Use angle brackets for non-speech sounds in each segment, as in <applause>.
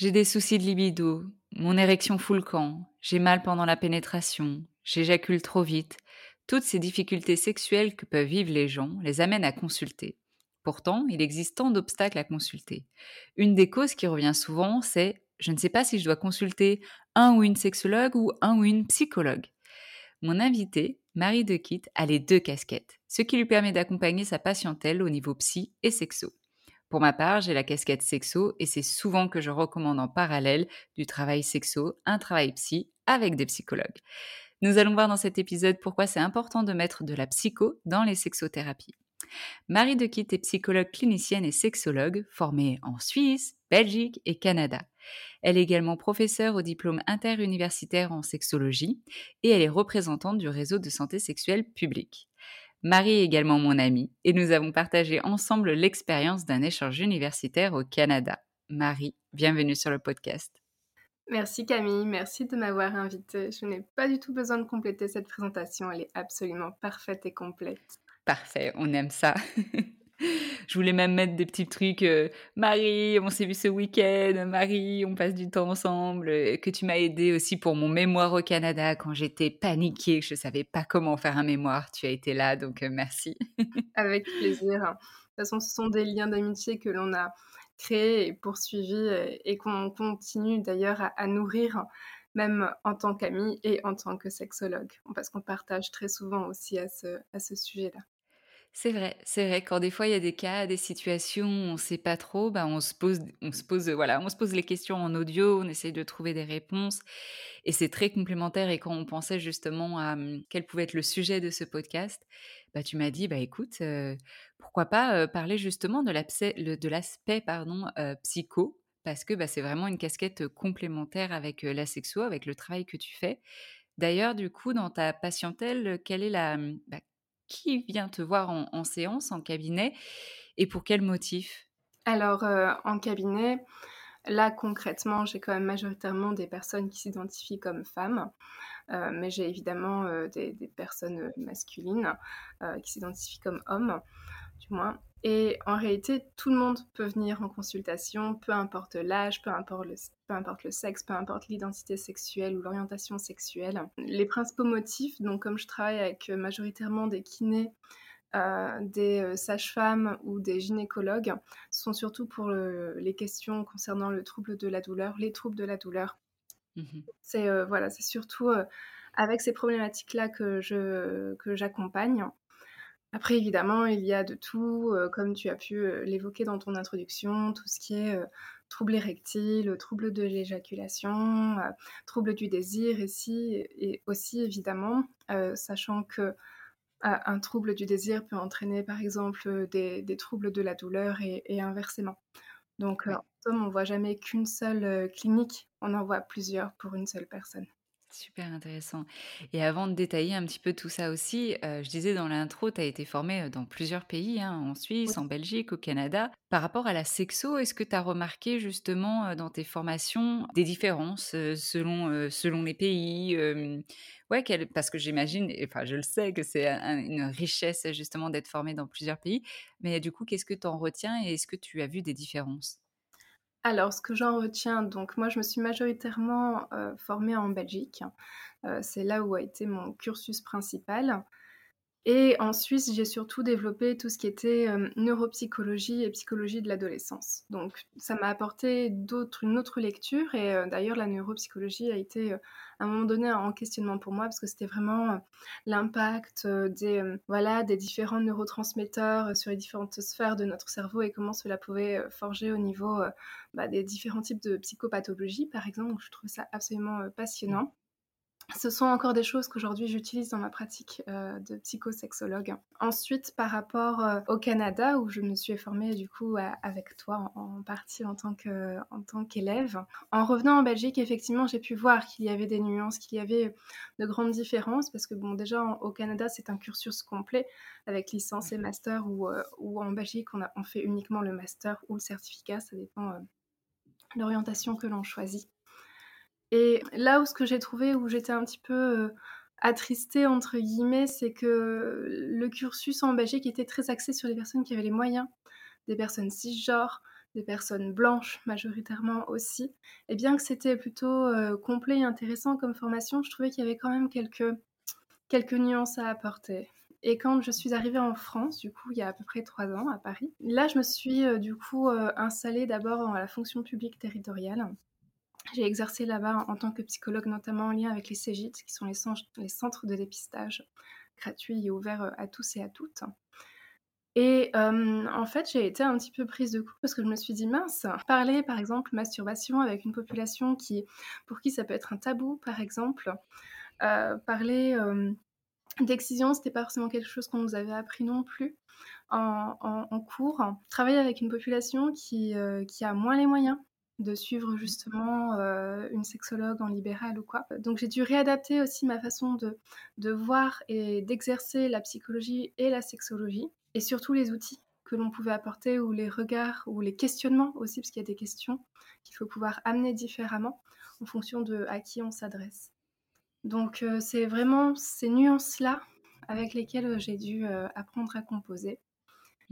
J'ai des soucis de libido, mon érection fout le camp, j'ai mal pendant la pénétration, j'éjacule trop vite. Toutes ces difficultés sexuelles que peuvent vivre les gens les amènent à consulter. Pourtant, il existe tant d'obstacles à consulter. Une des causes qui revient souvent, c'est je ne sais pas si je dois consulter un ou une sexologue ou un ou une psychologue. Mon invité, Marie de a les deux casquettes, ce qui lui permet d'accompagner sa patientèle au niveau psy et sexo. Pour ma part, j'ai la casquette sexo et c'est souvent que je recommande en parallèle du travail sexo, un travail psy avec des psychologues. Nous allons voir dans cet épisode pourquoi c'est important de mettre de la psycho dans les sexothérapies. Marie de est psychologue clinicienne et sexologue formée en Suisse, Belgique et Canada. Elle est également professeure au diplôme interuniversitaire en sexologie et elle est représentante du réseau de santé sexuelle publique. Marie est également mon amie et nous avons partagé ensemble l'expérience d'un échange universitaire au Canada. Marie, bienvenue sur le podcast. Merci Camille, merci de m'avoir invitée. Je n'ai pas du tout besoin de compléter cette présentation, elle est absolument parfaite et complète. Parfait, on aime ça. <laughs> Je voulais même mettre des petits trucs. Euh, Marie, on s'est vu ce week-end. Marie, on passe du temps ensemble. Euh, que tu m'as aidé aussi pour mon mémoire au Canada quand j'étais paniquée, je ne savais pas comment faire un mémoire. Tu as été là, donc euh, merci. <laughs> Avec plaisir. De toute façon, ce sont des liens d'amitié que l'on a créés et poursuivis et qu'on continue d'ailleurs à, nourrir même en tant qu'amie et en tant que sexologue, parce qu'on partage très souvent aussi à ce sujet-là. C'est vrai, c'est vrai. Quand des fois il y a des cas, des situations on ne sait pas trop, bah, on se pose, on se pose, voilà, on se pose les questions en audio, on essaye de trouver des réponses, et c'est très complémentaire. Et quand on pensait justement à mmh, quel pouvait être le sujet de ce podcast, bah tu m'as dit, bah écoute, pourquoi pas parler justement de l'aspect, pardon, psycho, parce que bah, c'est vraiment une casquette complémentaire avec la avec le travail que tu fais. D'ailleurs, du coup, dans ta patientèle, quelle est la, mmh, bah, qui vient te voir en, séance, en cabinet, et pour quel motif? Alors, euh, en cabinet, là concrètement, j'ai quand même majoritairement des personnes qui s'identifient comme femmes, euh, mais j'ai évidemment euh, des, personnes masculines qui s'identifient comme hommes, du moins. Et en réalité, tout le monde peut venir en consultation, peu importe l'âge, peu importe le, peu importe le sexe, peu importe l'identité sexuelle ou l'orientation sexuelle. Les principaux motifs, donc comme je travaille avec euh, majoritairement des kinés, euh, des euh, sages-femmes ou des gynécologues, sont surtout pour les questions concernant le trouble de la douleur, les troubles de la douleur. Mmh c'est voilà, c'est surtout avec ces problématiques-là que je que j'accompagne. Après, évidemment, il y a de tout, euh, comme tu as pu euh, l'évoquer dans ton introduction, tout ce qui est euh, trouble érectile, trouble de l'éjaculation, trouble du désir ici, et aussi évidemment, sachant que un trouble du désir peut entraîner par exemple des, troubles de la douleur et, inversement. Donc, en somme, on ne voit jamais qu'une seule clinique, on en voit plusieurs pour une seule personne. Super intéressant et avant de détailler un petit peu tout ça aussi, heu, je disais dans l'intro, tu as été formée, heu, dans plusieurs pays, hein, en. Suisse, en Belgique, au Canada. Par rapport à la sexo, est-ce que tu as remarqué justement, heu, dans tes formations des différences, selon, selon les pays? Ouais, parce que j'imagine et enfin je le sais que c'est un une richesse justement d'être formée dans plusieurs pays, mais du coup, qu'est-ce que tu en retiens et est-ce que tu as vu des différences? Alors, ce que j'en retiens, donc moi, je me suis majoritairement, heu, formée en Belgique. Heu, c'est là où a été mon cursus principal et en Suisse, j'ai surtout développé tout ce qui était, hem, neuropsychologie et psychologie de l'adolescence. Donc ça m'a apporté une autre lecture et heu, d'ailleurs la neuropsychologie a été, heu, à un moment donné un questionnement pour moi parce que c'était vraiment, l'impact, des, voilà, des différents neurotransmetteurs, sur les différentes sphères de notre cerveau et comment cela pouvait, forger au niveau, bah, des différents types de psychopathologies, par exemple. Je trouve ça absolument, passionnant. Ce sont encore des choses qu'aujourd'hui j'utilise dans ma pratique, heu, de psychosexologue. Ensuite, par rapport, heu, au Canada où je me suis formée du coup avec toi en partie en tant qu'élève. En revenant en Belgique, effectivement, j'ai pu voir qu'il y avait des nuances, qu'il y avait de grandes différences parce que bon, déjà au Canada, c'est un cursus complet avec licence et master où, heu, où en Belgique on on fait uniquement le master ou le certificat, ça dépend, heu, l'orientation que l'on choisit. Et là où ce que j'ai trouvé où j'étais un petit peu, heu, «attristée» entre guillemets, c'est que le cursus en Belgique était très axé sur les personnes qui avaient les moyens, des personnes cisgenres, des personnes blanches majoritairement aussi. Et bien que c'était plutôt, heu, complet et intéressant comme formation, je trouvais qu'il y avait quand même quelques quelques nuances à apporter. Et quand je suis arrivée en France, du coup, il y a à peu près 3 ans à Paris, là je me suis, heu, du coup, installée d'abord dans la fonction publique territoriale. J'ai exercé là-bas en tant que psychologue, notamment en lien avec les CEGID, qui sont les, centres, de dépistage gratuits et ouverts euh, à tous et à toutes. Et euh, en fait, j'ai été un petit peu prise de court parce que je me suis dit, mince, parler par exemple masturbation avec une population qui, pour qui ça peut être un tabou, par exemple, euh, parler euh, d'excision, c'était pas forcément quelque chose qu'on nous avait appris non plus en, cours. Travailler avec une population qui a moins les moyens de suivre justement euh, une sexologue en libéral ou quoi. Donc j'ai dû réadapter aussi ma façon de, de voir et d'exercer la psychologie et la sexologie, et surtout les outils que l'on pouvait apporter, ou les regards, ou les questionnements aussi, parce qu'il y a des questions qu'il faut pouvoir amener différemment en fonction de à qui on s'adresse. Donc euh, c'est vraiment ces nuances-là avec lesquelles euh, j'ai dû euh, apprendre à composer.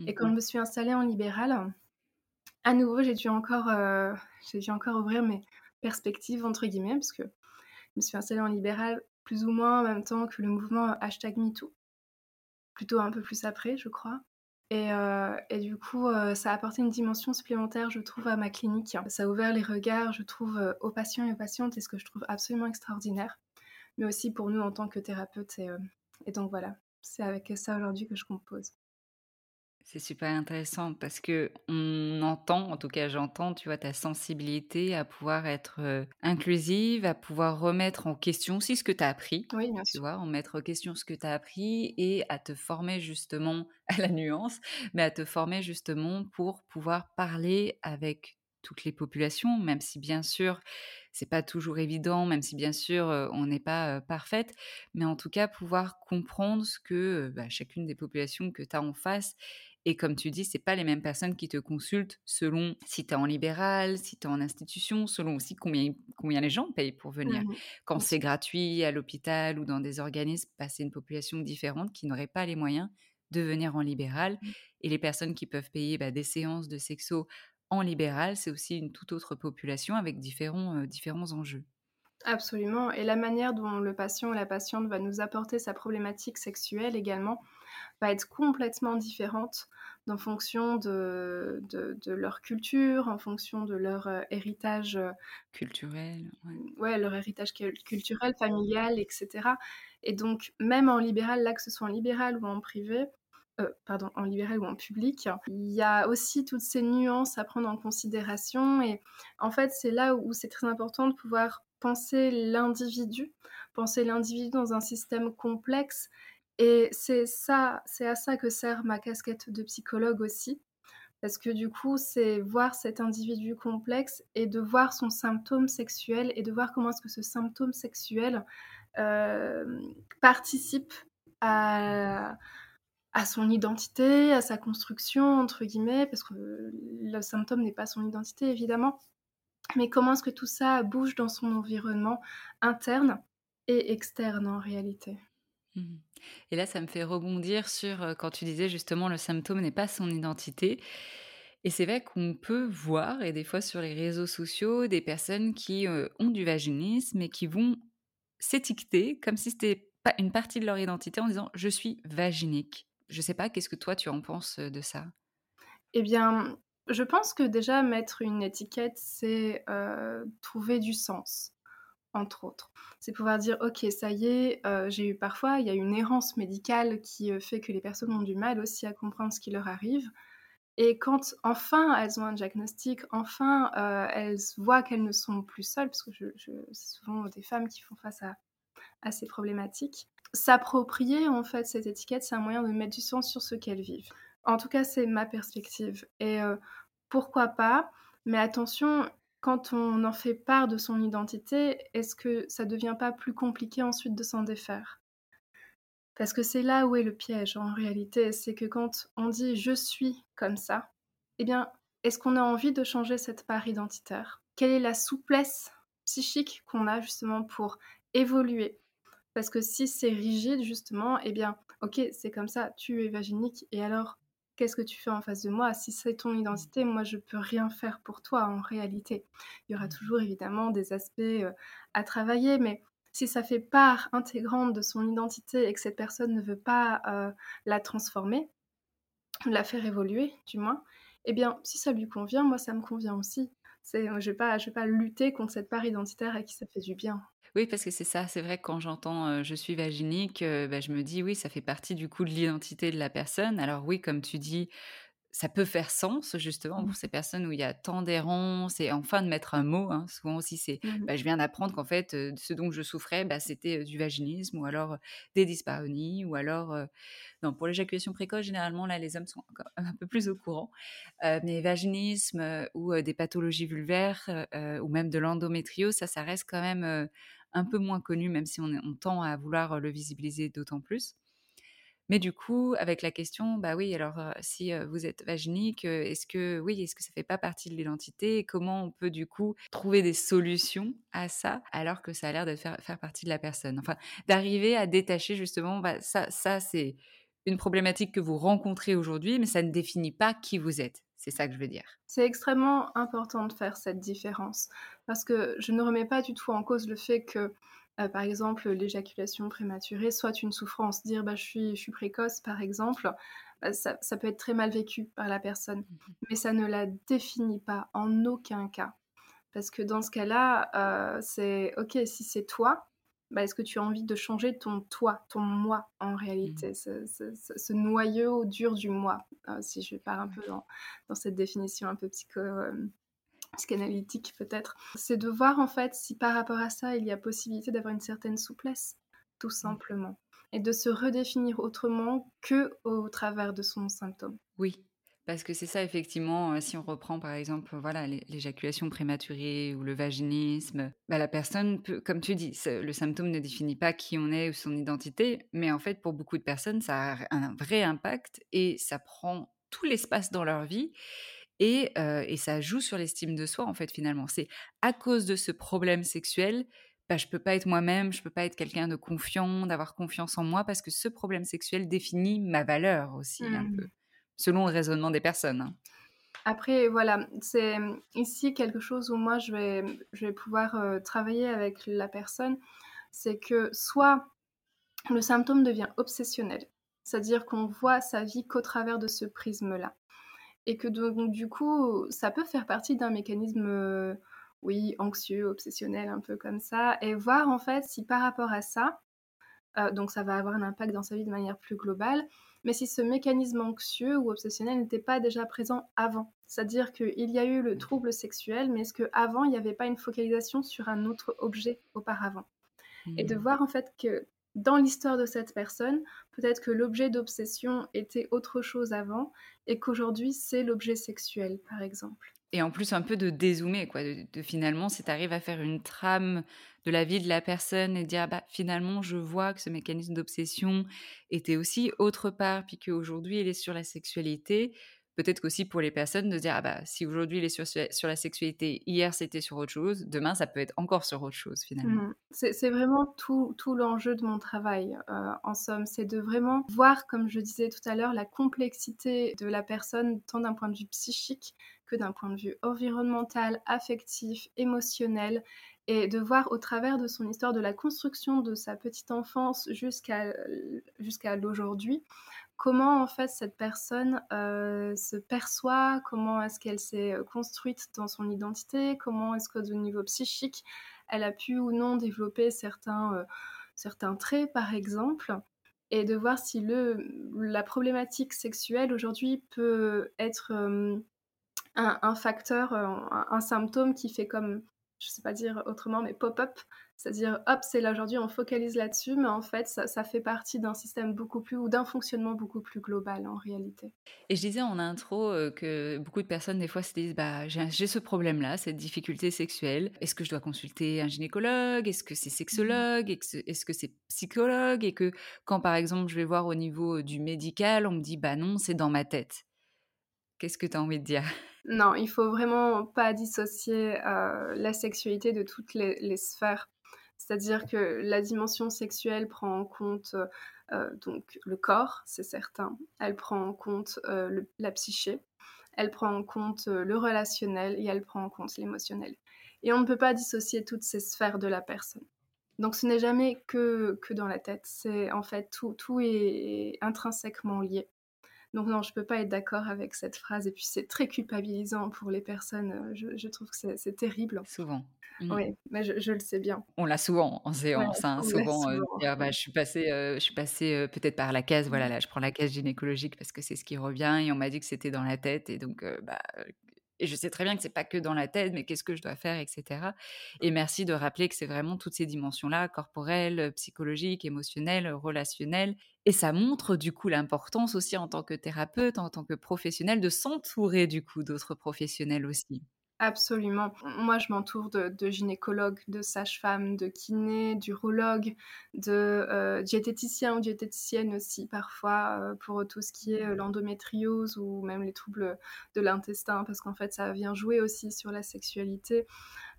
Et quand Mmh je me suis installée en libéral, à nouveau, j'ai dû encore, euh, j'ai dû encore ouvrir mes perspectives, entre guillemets, parce que je me suis installée en libéral plus ou moins en même temps que le mouvement hashtag MeToo, plutôt un peu plus après, je crois. Et, euh, du coup, euh, ça a apporté une dimension supplémentaire, je trouve, à ma clinique. Ça a ouvert les regards, je trouve, aux patients et aux patientes, et ce que je trouve absolument extraordinaire, mais aussi pour nous en tant que thérapeutes. Et donc voilà, c'est avec ça aujourd'hui que je compose. C'est super intéressant parce que on entend, en tout cas j'entends, tu vois, ta sensibilité à pouvoir être, heu, inclusive, à pouvoir remettre en question aussi ce que tu as appris, Oui, bien tu sûr. vois? Remettre en question ce que tu as appris et à te former justement <laughs> à la nuance, mais à te former justement pour pouvoir parler avec toutes les populations, même si bien sûr, c'est pas toujours évident, même si bien sûr, heu, on n'est pas, heu, parfaite, mais en tout cas pouvoir comprendre ce que, bah, chacune des populations que tu as en face et comme tu dis, c'est pas les mêmes personnes qui te consultent selon si tu es en libéral, si tu es en institution, selon aussi combien combien les gens payent pour venir. Mhm. Quand c'est gratuit à l'hôpital ou dans des organismes, bah, c'est une population différente qui n'aurait pas les moyens de venir en libéral et les personnes qui peuvent payer, bah, des séances de sexo en libéral, c'est aussi une toute autre population avec différents, heu, différents enjeux. Absolument. Et la manière dont le patient ou la patiente va nous apporter sa problématique sexuelle également va être complètement différente en fonction de, de, de leur culture, en fonction de leur euh, héritage, euh, Culturel, ouais. ouais, leur héritage cul- culturel, familial, etc. Et donc, même en libéral, là, que ce soit en libéral ou en privé, euh, pardon, en libéral ou en public, il y a aussi toutes ces nuances à prendre en considération. Et en fait, c'est là où c'est très important de pouvoir penser l'individu, penser l'individu dans un système complexe. Et c'est ça, c'est à ça que sert ma casquette de psychologue aussi, Parce que du coup, c'est voir cet individu complexe et de voir son symptôme sexuel et de voir comment est-ce que ce symptôme sexuel euh, participe à, son identité, à sa construction, entre guillemets, parce que le symptôme n'est pas son identité, évidemment. Mais comment est-ce que tout ça bouge dans son environnement interne et externe en réalité? Mmh Et là, ça me fait rebondir sur euh, quand tu disais justement le symptôme n'est pas son identité. Et c'est vrai qu'on peut voir, et des fois sur les réseaux sociaux, des personnes qui euh, ont du vaginisme et qui vont s'étiqueter comme si c'était pas une partie de leur identité en disant je suis vaginique. Je sais pas, qu'est-ce que toi tu en penses de ça? Eh bien, je pense que déjà mettre une étiquette, c'est euh, trouver du sens, entre autres. C'est pouvoir dire, ok, ça y est, euh, j'ai eu parfois, il y a une errance médicale qui euh, fait que les personnes ont du mal aussi à comprendre ce qui leur arrive. Et quand enfin elles ont un diagnostic, enfin elles voient qu'elles ne sont plus seules, parce que je, c'est souvent des femmes qui font face à, à ces problématiques, s'approprier en fait cette étiquette, c'est un moyen de mettre du sens sur ce qu'elles vivent. En tout cas, c'est ma perspective. Et euh, pourquoi pas Mais attention, quand on en fait part de son identité, est-ce que ça ne devient pas plus compliqué ensuite de s'en défaire? Parce que c'est là où est le piège en réalité, c'est que quand on dit je suis comme ça, eh bien, est-ce qu'on a envie de changer cette part identitaire? Quelle est la souplesse psychique qu'on a justement pour évoluer? Parce que si c'est rigide, justement, eh bien, ok, c'est comme ça, tu es vaginique, et alors, qu'est-ce que tu fais en face de moi? Si c'est ton identité, moi, je peux rien faire pour toi en réalité. Il y aura mmh. toujours évidemment des aspects euh, à travailler, mais si ça fait part intégrante de son identité et que cette personne ne veut pas euh, la transformer, la faire évoluer, du moins, eh bien, si ça lui convient, moi, ça me convient aussi. je ne vais pas lutter contre cette part identitaire à qui ça fait du bien. Oui, parce que c'est ça, c'est vrai que quand j'entends je suis vaginique, bah, je me dis oui, ça fait partie du coup de l'identité de la personne. Alors oui, comme tu dis, ça peut faire sens justement pour mmh. ces personnes où il y a tant d'errance et enfin de mettre un mot. Hein. Souvent aussi, c'est, mmh bah, je viens d'apprendre qu'en fait, ce dont je souffrais, bah, c'était du vaginisme ou alors des dyspareunies ou alors, non, pour l'éjaculation précoce, généralement là, les hommes sont <laughs> un peu plus au courant. mais vaginisme ou des pathologies vulvaires ou même de l'endométrio, ça, ça reste quand même un peu moins connu, même si on, tend à vouloir le visibiliser d'autant plus. Mais du coup, avec la question, bah oui, alors si vous êtes vaginique, est-ce que oui, est-ce que ça fait pas partie de l'identité? Comment on peut du coup trouver des solutions à ça alors que ça a l'air de faire, faire partie de la personne? Enfin, d'arriver à détacher justement, bah, ça, ça c'est une problématique que vous rencontrez aujourd'hui, mais ça ne définit pas qui vous êtes. C'est ça que je veux dire. C'est extrêmement important de faire cette différence parce que je ne remets pas du tout en cause le fait que, euh, par exemple, l'éjaculation prématurée soit une souffrance. Dire bah, je, suis, je suis précoce, par exemple, bah, ça, ça, peut être très mal vécu par la personne, mmh mais ça ne la définit pas en aucun cas. Parce que dans ce cas-là, euh, c'est ok, si c'est toi, bah, est-ce que tu as envie de changer ton toi, ton moi en réalité, mmh. ce, noyau dur du moi, euh, si je pars un peu dans, cette définition un peu psycho, euh, psychanalytique peut-être, c'est de voir en fait si par rapport à ça il y a possibilité d'avoir une certaine souplesse, tout mmh. simplement, et de se redéfinir autrement que au travers de son symptôme. Oui, parce que c'est ça, effectivement, si on reprend par exemple voilà, l'éjaculation prématurée ou le vaginisme, bah, la personne peut, comme tu dis, le symptôme ne définit pas qui on est ou son identité, mais en fait, pour beaucoup de personnes, ça a un vrai impact et ça prend tout l'espace dans leur vie. Et, et ça joue sur l'estime de soi, en fait, finalement. C'est à cause de ce problème sexuel bah, je peux pas être moi-même, je peux pas être quelqu'un de confiant, d'avoir confiance en moi, parce que ce problème sexuel définit ma valeur aussi un mmh. peu selon le raisonnement des personnes. Hein. Après, voilà, c'est ici quelque chose où moi je vais, je vais pouvoir euh, travailler avec la personne. C'est que soit le symptôme devient obsessionnel, c'est-à-dire qu'on voit sa vie qu'au travers de ce prisme-là. Et que donc, du coup, ça peut faire partie d'un mécanisme, euh, oui, anxieux, obsessionnel, un peu comme ça, et voir en fait si par rapport à ça, euh, donc ça va avoir un impact dans sa vie de manière plus globale, mais si ce mécanisme anxieux ou obsessionnel n'était pas déjà présent avant. C'est-à-dire qu'il y a eu le trouble sexuel, mais est-ce qu'avant, il n'y avait pas une focalisation sur un autre objet auparavant? Et de mmh. voir en fait que dans l'histoire de cette personne, peut-être que l'objet d'obsession était autre chose avant et qu'aujourd'hui c'est l'objet sexuel, par exemple. Et en plus, un peu de dézoomer, quoi. De, finalement, si tu arrives à faire une trame de la vie de la personne et dire, ah bah, finalement, je vois que ce mécanisme d'obsession était aussi autre part, puis qu'aujourd'hui, il est sur la sexualité, peut-être qu'aussi pour les personnes de dire ah bah si aujourd'hui il est sur, sur la sexualité, hier c'était sur autre chose, demain ça peut être encore sur autre chose finalement. Mmh. C'est vraiment tout, tout l'enjeu de mon travail euh, en somme, c'est de vraiment voir comme je disais tout à l'heure la complexité de la personne tant d'un point de vue psychique que d'un point de vue environnemental, affectif, émotionnel et de voir au travers de son histoire de la construction de sa petite enfance jusqu'à jusqu'à l'aujourd'hui comment en fait cette personne euh, se perçoit, comment est-ce qu'elle s'est euh, construite dans son identité, comment est-ce qu'au niveau psychique, elle a pu ou non développer certains, euh, certains traits par exemple, et de voir si le, la problématique sexuelle aujourd'hui peut être un, facteur, un, symptôme qui fait comme je sais pas dire autrement, mais pop-up. C'est-à-dire, hop, c'est là aujourd'hui, on focalise là-dessus, mais en fait, ça, fait partie d'un système beaucoup plus, ou d'un fonctionnement beaucoup plus global en réalité. Et je disais en intro euh, que beaucoup de personnes, des fois, se disent, bah, j'ai ce problème-là, cette difficulté sexuelle. Est-ce que je dois consulter un gynécologue? Est-ce que c'est sexologue? Est-ce que c'est psychologue? Et que quand, par exemple, je vais voir au niveau du médical, on me dit, bah non, c'est dans ma tête. Qu'est-ce que tu as envie de dire? Non, il faut vraiment pas dissocier euh, la sexualité de toutes les, sphères. C'est-à-dire que la dimension sexuelle prend en compte euh, donc le corps, c'est certain. Elle prend en compte euh, la psyché. Elle prend en compte le relationnel et elle prend en compte l'émotionnel. Et on ne peut pas dissocier toutes ces sphères de la personne. Donc ce n'est jamais que, que dans la tête. C'est en fait tout, tout est intrinsèquement lié. Donc non, je peux pas être d'accord avec cette phrase. Et puis c'est très culpabilisant pour les personnes. Euh, je, trouve que c'est terrible. Souvent. Mmh. Oui, mais je, le sais bien. On l'a souvent en séance. Hein, souvent, euh, bah, je suis passée, euh, je suis passée peut-être par la case. Voilà, là, je prends la case gynécologique parce que c'est ce qui revient. Et on m'a dit que c'était dans la tête. Et donc, bah, et je sais très bien que c'est pas que dans la tête, mais qu'est-ce que je dois faire, etc. Et merci de rappeler que c'est vraiment toutes ces dimensions-là, corporelles, psychologiques, émotionnelles, relationnelles. Et ça montre du coup l'importance aussi en tant que thérapeute, en tant que professionnel, de s'entourer du coup d'autres professionnels aussi. Absolument. Moi, je m'entoure de, gynécologues, de sages-femmes, de kinés, d'urologues, de euh, diététiciens ou diététiciennes aussi parfois euh, pour tout ce qui est euh, l'endométriose ou même les troubles de l'intestin parce qu'en fait ça vient jouer aussi sur la sexualité.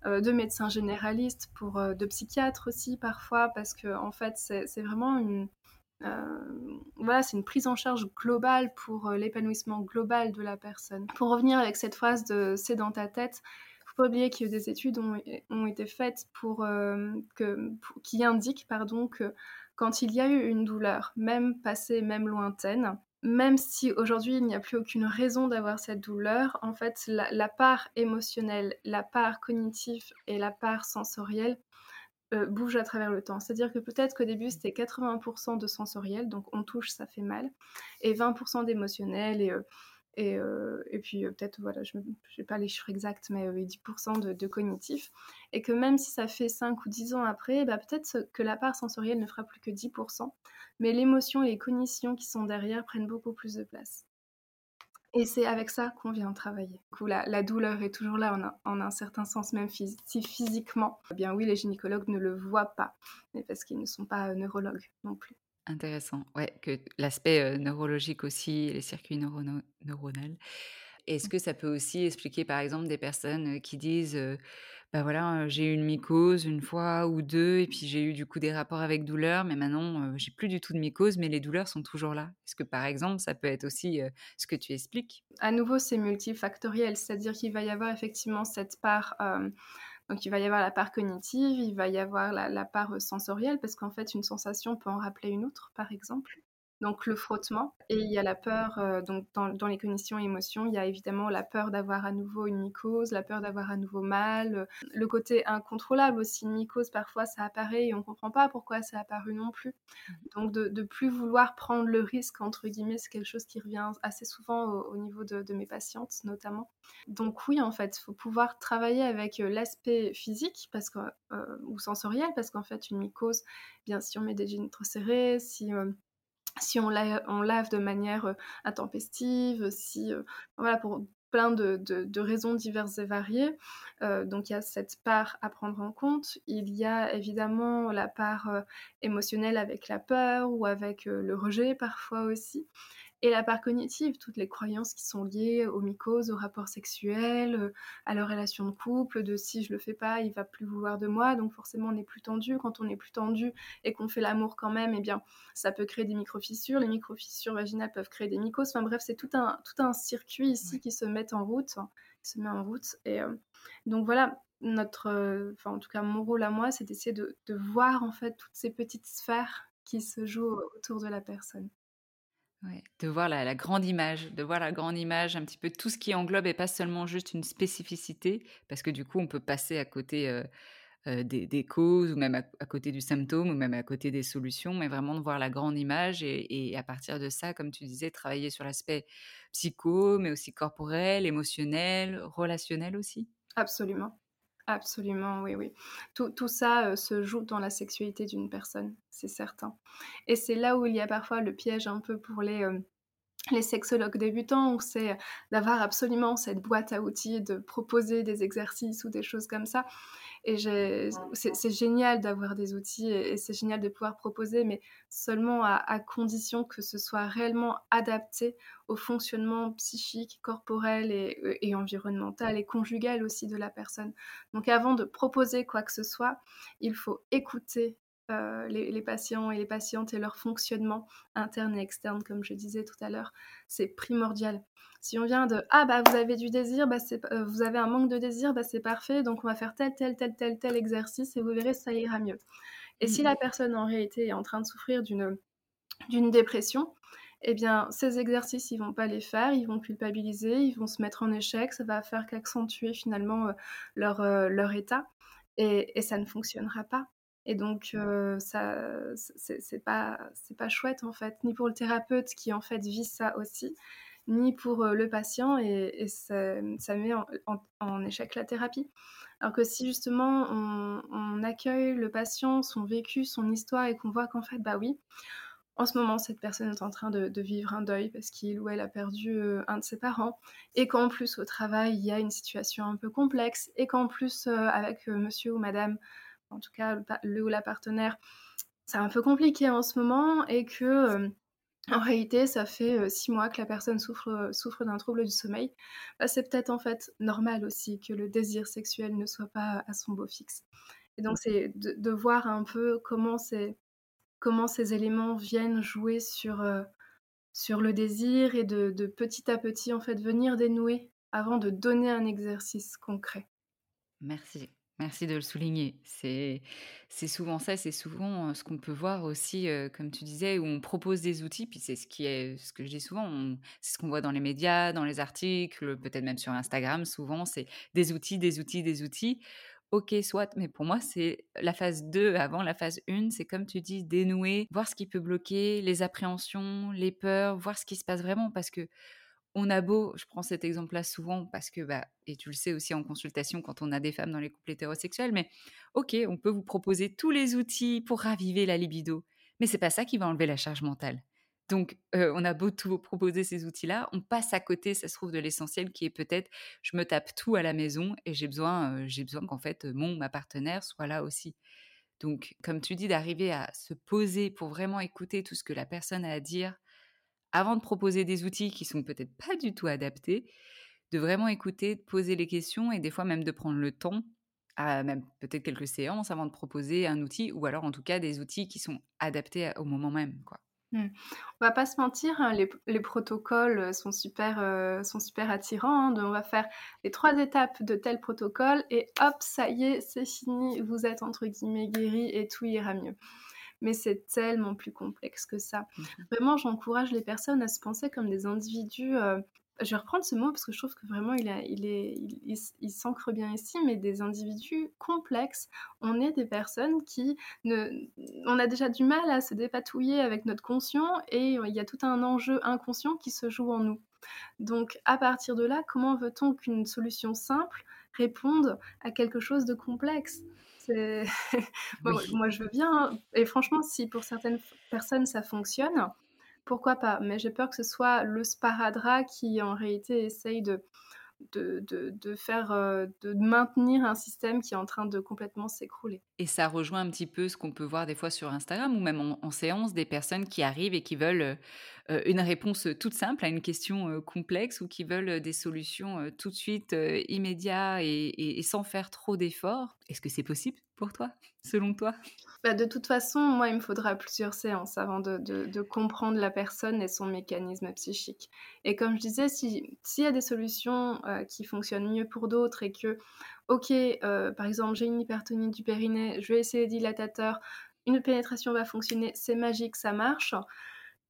de médecins généralistes, pour de psychiatres aussi parfois parce que en fait c'est vraiment une, euh, voilà, c'est une prise en charge globale pour euh, l'épanouissement global de la personne. Pour revenir avec cette phrase de c'est dans ta tête, faut pas oublier que des études ont, été faites pour, euh, que, qui indiquent pardon, que quand il y a eu une douleur, même passée, même lointaine, même si aujourd'hui il n'y a plus aucune raison d'avoir cette douleur, en fait la, part émotionnelle, la part cognitive et la part sensorielle euh, bouge à travers le temps. C'est-à-dire que peut-être qu'au début, c'était 80% de sensoriel, donc on touche, ça fait mal, et 20% d'émotionnel, et, euh, et, euh, et, puis peut-être, voilà, je n'ai pas les chiffres exacts, mais 10% de, de, cognitif. Et que même si ça fait 5 ou 10 ans après, bah, peut-être que la part sensorielle ne fera plus que 10%, mais l'émotion et les cognitions qui sont derrière prennent beaucoup plus de place. Et c'est avec ça qu'on vient travailler. Du coup, la, douleur est toujours là en, un certain sens, même si physiquement, eh bien oui, les gynécologues ne le voient pas, mais parce qu'ils ne sont pas euh, neurologues non plus. Intéressant, ouais, que l'aspect euh, neurologique aussi, les circuits neuronaux. Est-ce que ça peut aussi expliquer, par exemple, des personnes euh, qui disent bah voilà, j'ai eu une mycose une fois ou deux, et puis j'ai eu du coup des rapports avec douleur, mais maintenant j'ai plus du tout de mycose, mais les douleurs sont toujours là. Est-ce que par exemple, ça peut être aussi ce que tu expliques? À nouveau, c'est multifactoriel, c'est-à-dire qu'il va y avoir effectivement cette part. donc il va y avoir la part cognitive, il va y avoir la, la part sensorielle, parce qu'en fait une sensation peut en rappeler une autre, par exemple. Donc le frottement. Et il y a la peur, euh, donc dans, les cognitions et émotions, il y a évidemment la peur d'avoir à nouveau une mycose, la peur d'avoir à nouveau mal, euh, le côté incontrôlable aussi. Une mycose, parfois ça apparaît et on ne comprend pas pourquoi ça a apparu non plus. Mmh. Donc de, de plus vouloir prendre le risque, entre guillemets, c'est quelque chose qui revient assez souvent au, niveau de, mes patientes notamment. Donc oui, en fait, il faut pouvoir travailler avec euh, l'aspect physique parce que, ou sensoriel, parce qu'en fait, une mycose, bien si on met des jeans trop serrés, si si on, lave de manière euh, intempestive, si, euh, voilà, pour plein de, raisons diverses et variées. Euh, donc il y a cette part à prendre en compte. Il y a évidemment la part émotionnelle avec la peur ou avec le rejet parfois aussi. Et la part cognitive, toutes les croyances qui sont liées aux mycoses, aux rapports sexuels, euh, à leur relation de couple, de si je le fais pas, il va plus vouloir de moi, donc forcément on est plus tendu. Quand on est plus tendu et qu'on fait l'amour quand même, eh bien ça peut créer des micro-fissures. Les micro-fissures vaginales peuvent créer des mycoses. Enfin bref, c'est tout un, tout un circuit ici qui se met en route, qui se met en route. Et euh, donc voilà, notre, euh, enfin en tout cas mon rôle à moi, c'est d'essayer de, de voir en fait toutes ces petites sphères qui se jouent autour de la personne. Ouais, de voir la, grande image, de voir la grande image, un petit peu tout ce qui englobe et pas seulement juste une spécificité, parce que du coup, on peut passer à côté euh, euh, des, causes ou même à, côté du symptôme ou même à côté des solutions, mais vraiment de voir la grande image et, à partir de ça, comme tu disais, travailler sur l'aspect psycho, mais aussi corporel, émotionnel, relationnel aussi. Absolument. Absolument, oui, oui. Tout, tout ça euh, se joue dans la sexualité d'une personne, c'est certain. Et c'est là où il y a parfois le piège un peu pour les, euh, les sexologues débutants, c'est d'avoir absolument cette boîte à outils, de proposer des exercices ou des choses comme ça. Et c'est génial d'avoir des outils et, c'est génial de pouvoir proposer, mais seulement à, condition que ce soit réellement adapté au fonctionnement psychique, corporel et, environnemental et conjugal aussi de la personne. Donc avant de proposer quoi que ce soit, il faut écouter euh, les, patients et les patientes et leur fonctionnement interne et externe, comme je disais tout à l'heure, c'est primordial. Si on vient de ah bah vous avez du désir, bah, euh, vous avez un manque de désir, bah, c'est parfait, donc on va faire tel tel tel tel tel exercice et vous verrez ça ira mieux. Et si la personne en réalité est en train de souffrir d'une d'une dépression, eh bien, ces exercices, ils vont pas les faire, ils vont culpabiliser, ils vont se mettre en échec, ça va faire qu'accentuer finalement euh, leur, leur état et, et, ça ne fonctionnera pas. Et donc, ça, c'est pas, chouette en fait, ni pour le thérapeute qui en fait vit ça aussi, ni pour le patient et, ça, met en, échec la thérapie. Alors que si justement on, accueille le patient, son vécu, son histoire et qu'on voit qu'en fait, bah oui, en ce moment, cette personne est en train de, vivre un deuil parce qu'il ou elle a perdu un de ses parents, et qu'en plus au travail, il y a une situation un peu complexe, et qu'en plus avec monsieur ou madame, en tout cas le, ou la partenaire, c'est un peu compliqué en ce moment et que euh, en réalité ça fait euh, six mois que la personne souffre, euh, souffre d'un trouble du sommeil, bah, c'est peut-être en fait normal aussi que le désir sexuel ne soit pas à son beau fixe. Et donc c'est de, voir un peu comment comment ces éléments viennent jouer sur, sur le désir et de, de petit à petit en fait venir dénouer avant de donner un exercice concret. Merci. Merci de le souligner. C'est souvent ça, c'est souvent ce qu'on peut voir aussi, comme tu disais, où on propose des outils, puis c'est ce qui est, ce que je dis souvent, c'est ce qu'on voit dans les médias, dans les articles, peut-être même sur Instagram, souvent, c'est des outils, des outils, des outils. Ok, soit, mais pour moi, c'est la phase 2 avant la phase 1, c'est comme tu dis, dénouer, voir ce qui peut bloquer, les appréhensions, les peurs, voir ce qui se passe vraiment, parce que on a beau, je prends cet exemple-là souvent parce que, bah, et tu le sais aussi en consultation quand on a des femmes dans les couples hétérosexuels, mais ok, on peut vous proposer tous les outils pour raviver la libido, mais c'est pas ça qui va enlever la charge mentale. Donc, on a beau tout proposer ces outils-là, on passe à côté, ça se trouve, de l'essentiel qui est peut-être, je me tape tout à la maison et j'ai besoin, j'ai besoin qu'en fait mon ma partenaire soit là aussi. Donc, comme tu dis, d'arriver à se poser pour vraiment écouter tout ce que la personne a à dire, avant de proposer des outils qui sont peut-être pas du tout adaptés, de vraiment écouter, de poser les questions et des fois même de prendre le temps, même peut-être quelques séances avant de proposer un outil ou alors en tout cas des outils qui sont adaptés au moment même. Quoi. Mmh. On va pas se mentir, hein, les, protocoles sont super, euh, sont super attirants. Hein, on va faire les trois étapes de tel protocole et hop, ça y est, c'est fini, vous êtes entre guillemets guéri et tout ira mieux. Mais c'est tellement plus complexe que ça. Mmh vraiment, j'encourage les personnes à se penser comme des individus je vais reprendre ce mot parce que je trouve que vraiment il, a, il, est, il, s'ancre bien ici, mais des individus complexes. On est des personnes qui ne, on a déjà du mal à se dépatouiller avec notre conscient et il y a tout un enjeu inconscient qui se joue en nous. Donc à partir de là, comment veut-on qu'une solution simple réponde à quelque chose de complexe? <laughs> moi, je veux bien. Et franchement, si pour certaines personnes ça fonctionne, pourquoi pas? Mais j'ai peur que ce soit le sparadrap qui en réalité essaye de, de, de, faire, euh, de maintenir un système qui est en train de complètement s'écrouler. Et ça rejoint un petit peu ce qu'on peut voir des fois sur Instagram ou même en, séance, des personnes qui arrivent et qui veulent euh, une réponse toute simple à une question euh, complexe ou qui veulent des solutions tout de suite immédiates et, sans faire trop d'efforts. Est-ce que c'est possible pour toi, selon toi? Bah, de toute façon, moi, il me faudra plusieurs séances avant de, comprendre la personne et son mécanisme psychique. Et comme je disais, s'il y a des solutions euh, qui fonctionnent mieux pour d'autres et que, ok, euh, par exemple, j'ai une hypertonie du périnée, je vais essayer dilatateur, une pénétration va fonctionner, c'est magique, ça marche,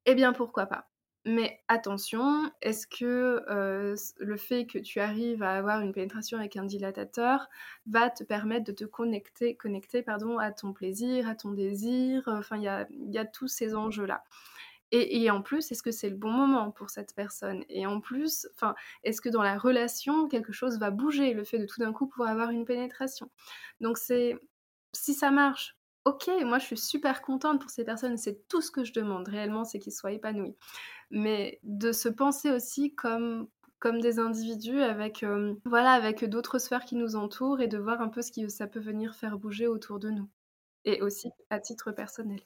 eh bien, pourquoi pas mais attention, est-ce que euh, le fait que tu arrives à avoir une pénétration avec un dilatateur va te permettre de te connecter, connecter pardon, à ton plaisir, à ton désir Enfin, il y a, y a, tous ces enjeux-là. Et, en plus, est-ce que c'est le bon moment pour cette personne? Et en plus, est-ce que dans la relation, quelque chose va bouger, le fait de tout d'un coup pouvoir avoir une pénétration? Donc c'est, si ça marche, ok, moi je suis super contente pour ces personnes, c'est tout ce que je demande réellement, c'est qu'ils soient épanouis. Mais de se penser aussi comme comme des individus avec euh, voilà avec d'autres sphères qui nous entourent et de voir un peu ce que ça peut venir faire bouger autour de nous. Et aussi à titre personnel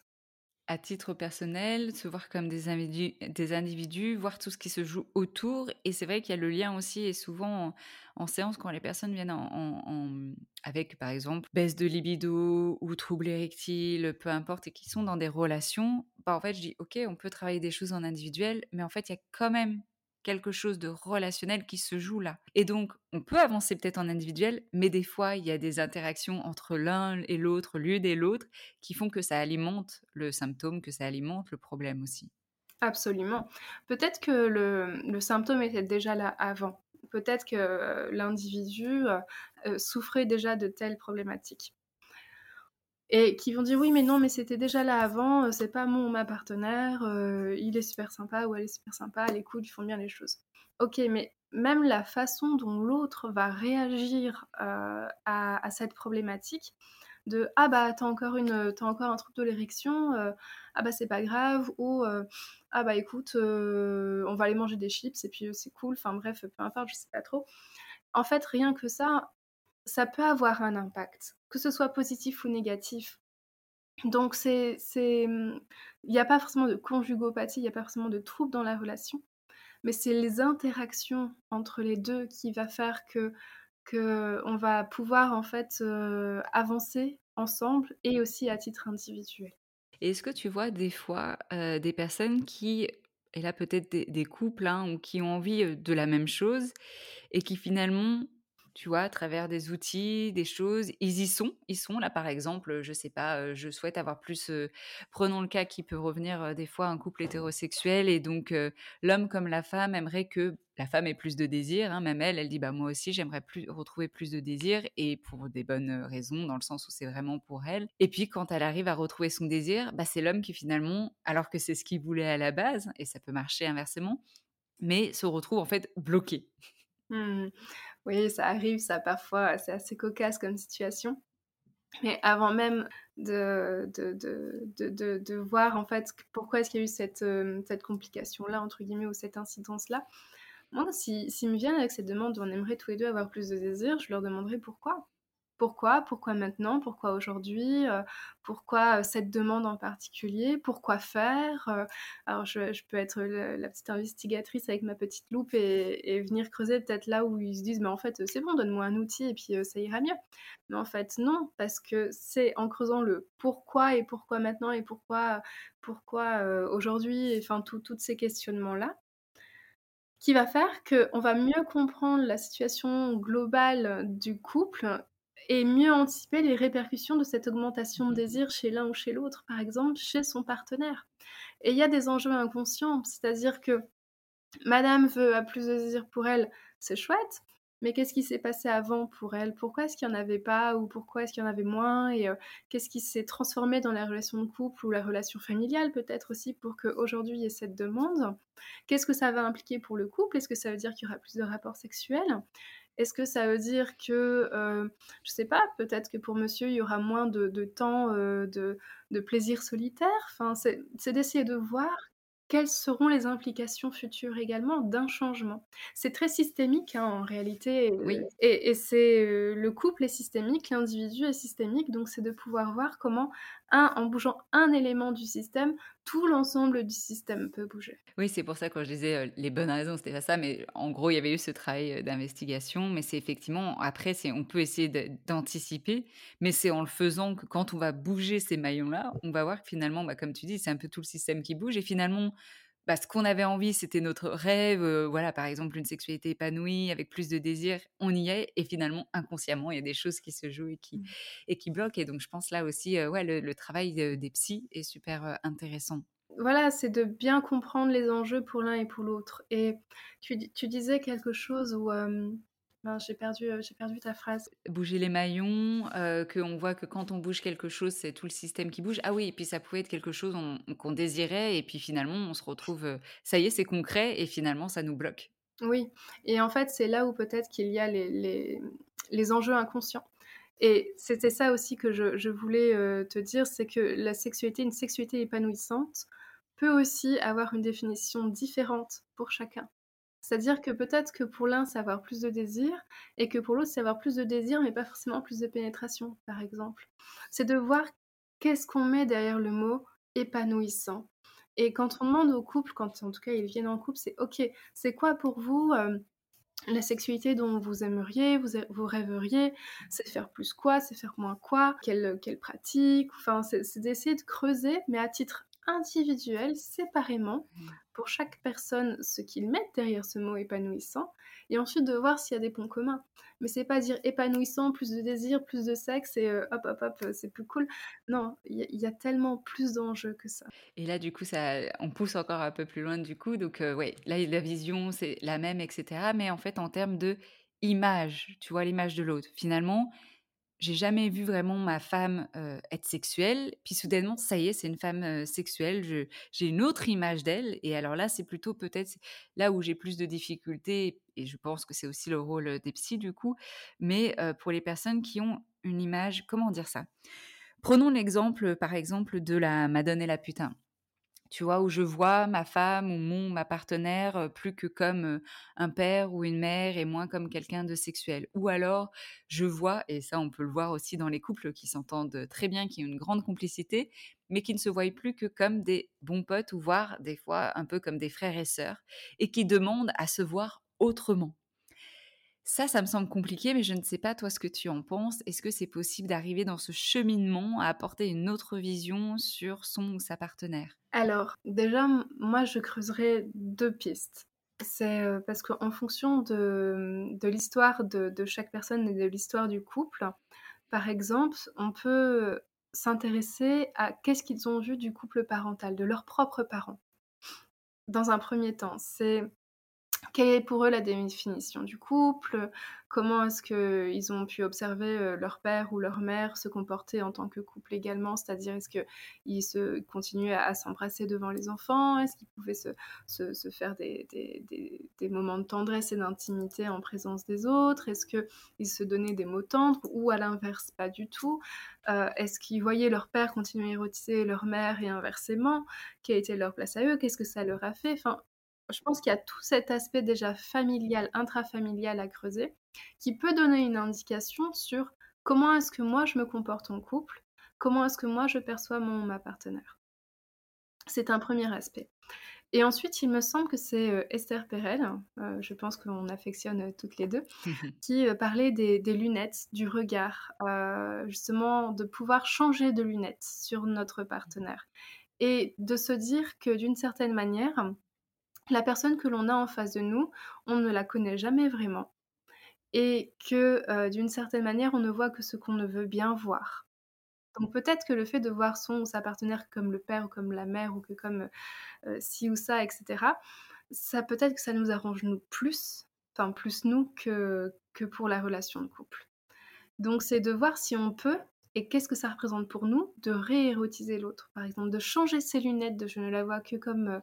à titre personnel, se voir comme des individus, voir tout ce qui se joue autour. Et c'est vrai qu'il y a le lien aussi, et souvent en, séance, quand les personnes viennent en, avec, par exemple, baisse de libido ou troubles érectiles, peu importe, et qui sont dans des relations, bah, en fait, je dis, OK, on peut travailler des choses en individuel, mais en fait, il y a quand même quelque chose de relationnel qui se joue là. Et donc, on peut avancer peut-être en individuel, mais des fois, il y a des interactions entre l'un et l'autre, l'une et l'autre, qui font que ça alimente le symptôme, que ça alimente le problème aussi. Absolument. Peut-être que le, symptôme était déjà là avant. Peut-être que euh, l'individu euh, souffrait déjà de telles problématiques et qui vont dire oui mais non mais c'était déjà là avant, euh, c'est pas mon ma partenaire, euh, il est super sympa ou elle est super sympa, elle écoute, ils font bien les choses. Ok mais même la façon dont l'autre va réagir euh, à, cette problématique de ah bah t'as encore une t'as encore un truc de l'érection ah bah c'est pas grave ou ah bah écoute on va aller manger des chips et puis c'est cool enfin bref peu importe je sais pas trop en fait rien que ça ça peut avoir un impact, que ce soit positif ou négatif. Donc c'est, il n'y a pas forcément de conjugopathie, il n'y a pas forcément de trouble dans la relation, mais c'est les interactions entre les deux qui va faire que, on va pouvoir en fait euh, avancer ensemble et aussi à titre individuel. Est-ce que tu vois des fois euh, des personnes qui, et là peut-être des, couples, hein, ou qui ont envie euh, de la même chose et qui finalement tu vois, à travers des outils, des choses. Ils y sont, ils sont là, par exemple, je sais pas, je souhaite avoir plus. prenons le cas qui peut revenir des fois un couple hétérosexuel et donc l'homme comme la femme aimerait que la femme ait plus de désir. Hein, même elle, elle dit bah moi aussi j'aimerais plus retrouver plus de désir et pour des bonnes raisons, dans le sens où c'est vraiment pour elle. Et puis quand elle arrive à retrouver son désir, bah, c'est l'homme qui finalement, alors que c'est ce qu'il voulait à la base, et ça peut marcher inversement, mais se retrouve en fait bloqué. Mmh. Oui, ça arrive, ça parfois, c'est assez cocasse comme situation. Mais avant même de, de, de, voir en fait pourquoi est-ce qu'il y a eu cette, euh, cette complication-là, entre guillemets, ou cette incidence-là, moi, s'ils si, me viennent avec cette demande on aimerait tous les deux avoir plus de désir, je leur demanderai pourquoi. Pourquoi Pourquoi maintenant Pourquoi aujourd'hui euh, Pourquoi euh, cette demande en particulier Pourquoi faire euh, Alors, je, peux être la, petite investigatrice avec ma petite loupe et, venir creuser peut-être là où ils se disent, mais en fait, c'est bon, donne-moi un outil et puis ça ira mieux. Mais en fait, non, parce que c'est en creusant le pourquoi et pourquoi maintenant et pourquoi, pourquoi aujourd'hui, enfin, tous ces questionnements-là, qui va faire qu'on va mieux comprendre la situation globale du couple et mieux anticiper les répercussions de cette augmentation de désir chez l'un ou chez l'autre, par exemple chez son partenaire. Et il y a des enjeux inconscients, c'est-à-dire que madame veut a plus de désir pour elle, c'est chouette, mais qu'est-ce qui s'est passé avant pour elle? Pourquoi est-ce qu'il n'y en avait pas? Ou pourquoi est-ce qu'il y en avait moins? Et euh, qu'est-ce qui s'est transformé dans la relation de couple ou la relation familiale peut-être aussi pour qu'aujourd'hui il y ait cette demande? Qu'est-ce que ça va impliquer pour le couple? Est-ce que ça veut dire qu'il y aura plus de rapports sexuels? Est-ce que ça veut dire que, euh, je sais pas, peut-être que pour monsieur, il y aura moins de, temps euh, de, de, plaisir solitaire? Enfin, c'est d'essayer de voir quelles seront les implications futures également d'un changement. C'est très systémique hein, en réalité. Oui. Et, c'est le couple est systémique, l'individu est systémique, donc c'est de pouvoir voir comment, un, en bougeant un élément du système, tout l'ensemble du système peut bouger. Oui, c'est pour ça quand je disais les bonnes raisons, c'était pas ça, mais en gros, il y avait eu ce travail d'investigation, mais c'est effectivement, après, c'est, on peut essayer d'anticiper, mais c'est en le faisant que quand on va bouger ces maillons-là, on va voir que finalement, bah, comme tu dis, c'est un peu tout le système qui bouge, et finalement, bah, ce qu'on avait envie, c'était notre rêve, voilà, par exemple, une sexualité épanouie, avec plus de désir, on y est, et finalement, inconsciemment, il y a des choses qui se jouent et qui, mmh. et qui bloquent. Et donc, je pense là aussi, ouais, le, travail des psys est super intéressant. Voilà, c'est de bien comprendre les enjeux pour l'un et pour l'autre. Et tu, tu, disais quelque chose où j'ai perdu, euh, j'ai perdu ta phrase. Bouger les maillons, euh, qu'on voit que quand on bouge quelque chose, c'est tout le système qui bouge. Ah oui, et puis ça pouvait être quelque chose qu'on désirait, et puis finalement, on se retrouve, euh, ça y est, c'est concret, et finalement, ça nous bloque. Oui, et en fait, c'est là où peut-être qu'il y a les, les, les, enjeux inconscients. Et c'était ça aussi que je, je voulais te dire, c'est que la sexualité, une sexualité épanouissante, peut aussi avoir une définition différente pour chacun. C'est-à-dire que peut-être que pour l'un, c'est avoir plus de désir, et que pour l'autre, c'est avoir plus de désir, mais pas forcément plus de pénétration, par exemple. C'est de voir qu'est-ce qu'on met derrière le mot épanouissant. Et quand on demande au couple, quand en tout cas ils viennent en couple, c'est OK, c'est quoi pour vous euh, la sexualité dont vous aimeriez, vous, vous rêveriez, c'est faire plus quoi, c'est faire moins quoi, quelle, quelle pratique, enfin c'est d'essayer de creuser, mais à titre individuel, séparément, pour chaque personne ce qu'ils mettent derrière ce mot épanouissant, et ensuite de voir s'il y a des ponts communs. Mais c'est pas dire épanouissant, plus de désir, plus de sexe, et euh, hop, hop, hop, euh, c'est plus cool. Non, il y, a tellement plus d'enjeux que ça. Et là, du coup, ça, on pousse encore un peu plus loin, du coup. Donc, euh, ouais, là, la vision, c'est la même, etc. Mais en fait, en termes de image, tu vois, l'image de l'autre. Finalement, j'ai jamais vu vraiment ma femme être sexuelle. Puis soudainement, ça y est, c'est une femme sexuelle. J'ai une autre image d'elle. Et alors là, c'est plutôt peut-être là où j'ai plus de difficultés. Et je pense que c'est aussi le rôle des psys du coup. Mais pour les personnes qui ont une image, comment dire ça? Prenons l'exemple, par exemple, de la Madone et la putain tu vois, où je vois ma femme ou mon ma partenaire plus que comme un père ou une mère et moins comme quelqu'un de sexuel. Ou alors, je vois, et ça on peut le voir aussi dans les couples qui s'entendent très bien, qui ont une grande complicité, mais qui ne se voient plus que comme des bons potes ou voire des fois un peu comme des frères et sœurs, et qui demandent à se voir autrement. Ça, ça me semble compliqué, mais je ne sais pas toi ce que tu en penses. Est-ce que c'est possible d'arriver dans ce cheminement à apporter une autre vision sur son ou sa partenaire? Alors, déjà, moi, je creuserais deux pistes. C'est euh, parce qu'en fonction de, l'histoire de, de, chaque personne et de l'histoire du couple, par exemple, on peut s'intéresser à qu'est-ce qu'ils ont vu du couple parental, de leurs propres parents. Dans un premier temps, c'est quelle est pour eux la définition du couple? Comment est-ce qu'ils ont pu observer euh, leur père ou leur mère se comporter en tant que couple également? C'est-à-dire, est-ce qu'ils se continuaient à, s'embrasser devant les enfants? Est-ce qu'ils pouvaient se, faire des, moments de tendresse et d'intimité en présence des autres? Est-ce qu'ils se donnaient des mots tendres ou à l'inverse, pas du tout? Euh, Est-ce qu'ils voyaient leur père continuer à érotiser leur mère et inversement? Quelle était leur place à eux? Qu'est-ce que ça leur a fait? Enfin, je pense qu'il y a tout cet aspect déjà familial, intrafamilial à creuser, qui peut donner une indication sur comment est-ce que moi je me comporte en couple, comment est-ce que moi je perçois mon ma partenaire. C'est un premier aspect. Et ensuite, il me semble que c'est euh, Esther Perel, euh, je pense qu'on affectionne euh, toutes les deux, <laughs> qui parlait des, des, lunettes, du regard, justement de pouvoir changer de lunettes sur notre partenaire. Et de se dire que d'une certaine manière, la personne que l'on a en face de nous, on ne la connaît jamais vraiment. et que d'une certaine manière, on ne voit que ce qu'on ne veut bien voir. Donc peut-être que le fait de voir son ou sa partenaire comme le père ou comme la mère ou comme ci ou ça, etc., ça peut-être que ça nous arrange nous plus, enfin plus nous que, pour la relation de couple. Donc c'est de voir si on peut, et qu'est-ce que ça représente pour nous, de réérotiser l'autre. Par exemple, de changer ses lunettes, de je ne la vois que comme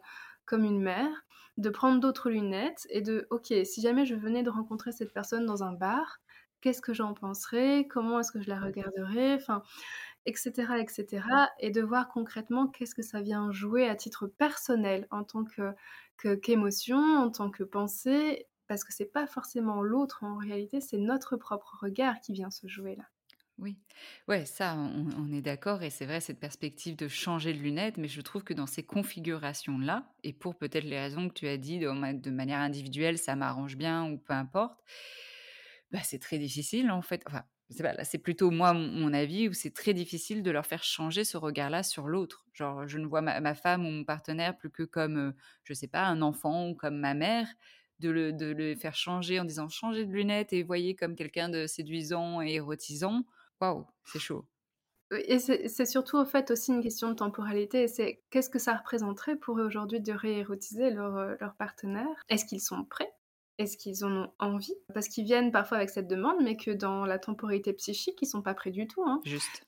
une mère, de prendre d'autres lunettes et de, ok, si jamais je venais de rencontrer cette personne dans un bar, qu'est-ce que j'en penserais? Comment est-ce que je la regarderais? Enfin, etc., etc. Et de voir concrètement qu'est-ce que ça vient jouer à titre personnel en tant que qu'émotion, en tant que pensée, parce que c'est pas forcément l'autre en réalité, c'est notre propre regard qui vient se jouer là. Oui, ouais, ça, on, est d'accord, et c'est vrai, cette perspective de changer de lunettes, mais je trouve que dans ces configurations-là, et pour peut-être les raisons que tu as dit, de, manière individuelle, ça m'arrange bien ou peu importe, bah, c'est très difficile en fait. Enfin, c'est plutôt moi mon, avis où c'est très difficile de leur faire changer ce regard-là sur l'autre. Genre, je ne vois ma, femme ou mon partenaire plus que comme, je euh, je sais pas, un enfant ou comme ma mère de le, de le, faire changer en disant changez de lunettes et voyez comme quelqu'un de séduisant et érotisant waouh, c'est chaud. Et c'est surtout au fait aussi une question de temporalité. C'est qu'est-ce que ça représenterait pour eux aujourd'hui de réérotiser leur, euh, leur partenaire? Est-ce qu'ils sont prêts? Est-ce qu'ils en ont envie? Parce qu'ils viennent parfois avec cette demande, mais que dans la temporalité psychique, ils sont pas prêts du tout. Hein. Juste,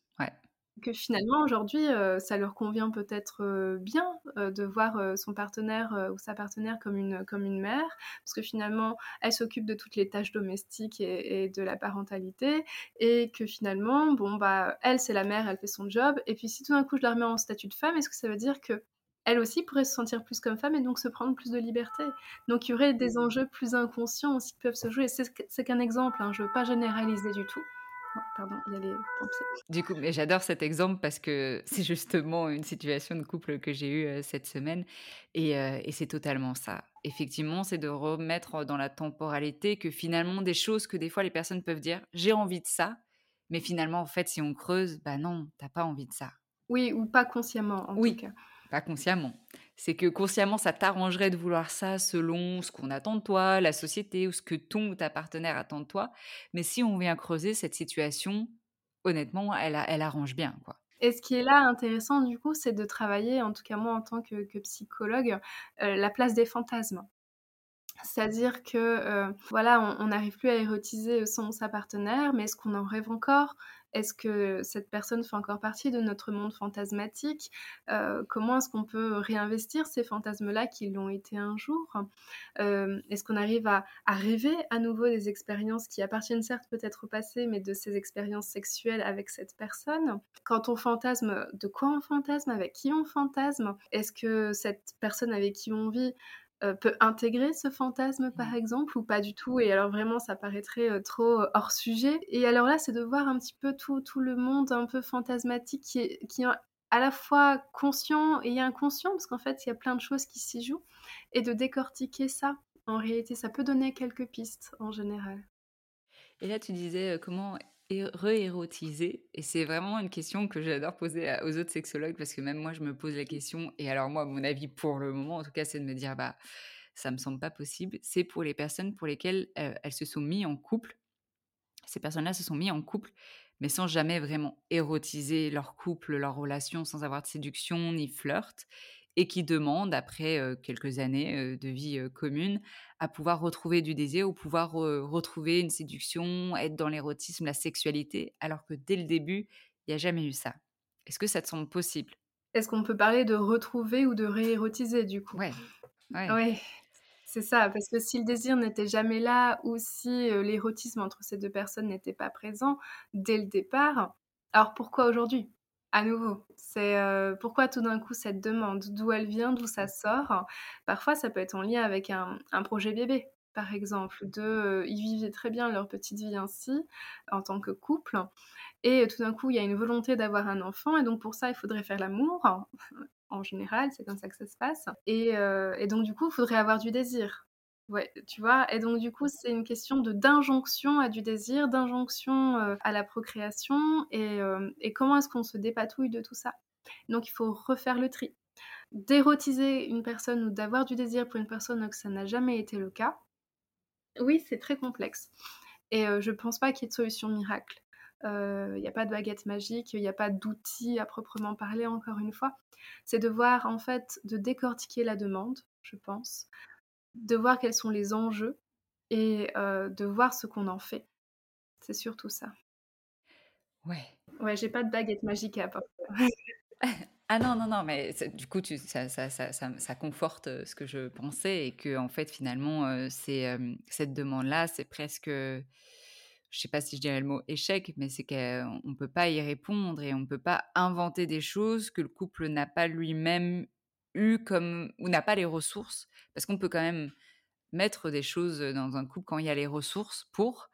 que finalement aujourd'hui euh, ça leur convient peut-être euh, bien euh, de voir son partenaire ou sa partenaire comme une, comme une mère parce que finalement elle s'occupe de toutes les tâches domestiques et, de la parentalité et que finalement bon bah elle c'est la mère elle fait son job et puis si tout d'un coup je la remets en statut de femme est-ce que ça veut dire que elle aussi pourrait se sentir plus comme femme et donc se prendre plus de liberté? Donc il y aurait des enjeux plus inconscients aussi qui peuvent se jouer. C'est qu'un exemple, hein, je ne veux pas généraliser du tout. Oh, pardon, il y a les. Du coup, mais j'adore cet exemple parce que <laughs> c'est justement une situation de couple que j'ai eue cette semaine et, et c'est totalement ça. Effectivement, c'est de remettre dans la temporalité que finalement des choses que des fois les personnes peuvent dire j'ai envie de ça, mais finalement en fait si on creuse, bah non, t'as pas envie de ça. Oui, ou pas consciemment en oui, tout cas. Pas consciemment c'est que consciemment, ça t'arrangerait de vouloir ça selon ce qu'on attend de toi, la société ou ce que ton ou ta partenaire attend de toi. Mais si on vient creuser cette situation, honnêtement, elle, elle arrange bien, quoi. Et ce qui est là intéressant, du coup, c'est de travailler, en tout cas moi en tant que, psychologue, euh, la place des fantasmes. C'est-à-dire que, euh, voilà, on n'arrive plus à érotiser son sa partenaire, mais est-ce qu'on en rêve encore? Est-ce que cette personne fait encore partie de notre monde fantasmatique? Euh, Comment est-ce qu'on peut réinvestir ces fantasmes-là qui l'ont été un jour? Euh, Est-ce qu'on arrive à, à, rêver à nouveau des expériences qui appartiennent certes peut-être au passé, mais de ces expériences sexuelles avec cette personne? Quand on fantasme, de quoi on fantasme? Avec qui on fantasme? Est-ce que cette personne avec qui on vit euh, peut intégrer ce fantasme par mmh. exemple ou pas du tout? Et alors vraiment ça paraîtrait euh, trop euh, hors sujet et alors là c'est de voir un petit peu tout, tout le monde un peu fantasmatique qui est, qui est à la fois conscient et inconscient parce qu'en fait il y a plein de choses qui s'y jouent et de décortiquer ça en réalité ça peut donner quelques pistes en général. Et là tu disais comment re-érotiser Et c'est vraiment une question que j'adore poser aux autres sexologues parce que même moi, je me pose la question. Et alors, moi, mon avis pour le moment, en tout cas, c'est de me dire, bah, ça me semble pas possible. C'est pour les personnes pour lesquelles euh, elles se sont mis en couple. Ces personnes-là se sont mis en couple, mais sans jamais vraiment érotiser leur couple, leur relation, sans avoir de séduction ni flirt et qui demandent, après quelques années de vie commune, à pouvoir retrouver du désir ou pouvoir retrouver une séduction, être dans l'érotisme, la sexualité, alors que dès le début, il n'y a jamais eu ça. Est-ce que ça te semble possible? Est-ce qu'on peut parler de retrouver ou de réérotiser du coup? Ouais. Ouais. C'est ça, parce que si le désir n'était jamais là ou si l'érotisme entre ces deux personnes n'était pas présent dès le départ, alors pourquoi aujourd'hui? À nouveau, c'est pourquoi tout d'un coup cette demande, d'où elle vient, d'où ça sort? Parfois, ça peut être en lien avec un, projet bébé, par exemple, de ils vivaient très bien leur petite vie ainsi en tant que couple, et tout d'un coup il y a une volonté d'avoir un enfant, et donc pour ça il faudrait faire l'amour. En général, c'est comme ça que ça se passe. Et, et donc du coup, il faudrait avoir du désir. Ouais, tu vois, et donc du coup, c'est une question de d'injonction à du désir, d'injonction à la procréation, et, comment est-ce qu'on se dépatouille de tout ça? Donc il faut refaire le tri. D'érotiser une personne ou d'avoir du désir pour une personne que ça n'a jamais été le cas, oui, c'est très complexe. Et je ne pense pas qu'il y ait de solution miracle. Il n'y a pas de baguette magique, il n'y a pas d'outils à proprement parler, encore une fois. C'est de voir, en fait, de décortiquer la demande, je pense, de voir quels sont les enjeux et de voir ce qu'on en fait. C'est surtout ça. Ouais. Ouais, j'ai pas de baguette magique à apporter. <laughs> Ah non, non, non, mais du coup, tu, ça, ça, ça, ça, conforte ce que je pensais et que, en fait, finalement, c'est cette demande-là, c'est presque, je sais pas si je dirais le mot échec, mais c'est qu'on ne peut pas y répondre et on ne peut pas inventer des choses que le couple n'a pas lui-même eu comme, ou n'a pas les ressources, parce qu'on peut quand même mettre des choses dans un couple quand il y a les ressources pour,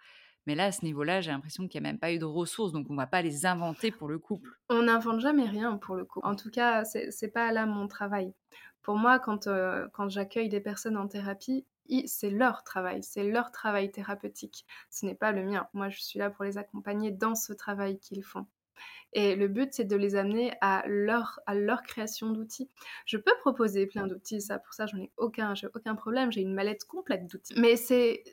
mais là, à ce niveau-là, j'ai l'impression qu'il n'y a même pas eu de ressources, donc on ne va pas les inventer pour le couple. On n'invente jamais rien pour le couple. En tout cas, c'est n'est pas là mon travail. Pour moi, quand, euh, quand j'accueille des personnes en thérapie, c'est leur travail, c'est leur travail thérapeutique. Ce n'est pas le mien. Moi, je suis là pour les accompagner dans ce travail qu'ils font. Et le but, c'est de les amener à leur, à leur création d'outils. Je peux proposer plein d'outils, ça, pour ça, j'en ai aucun, j'ai aucun problème. J'ai une mallette complète d'outils. Mais c'est,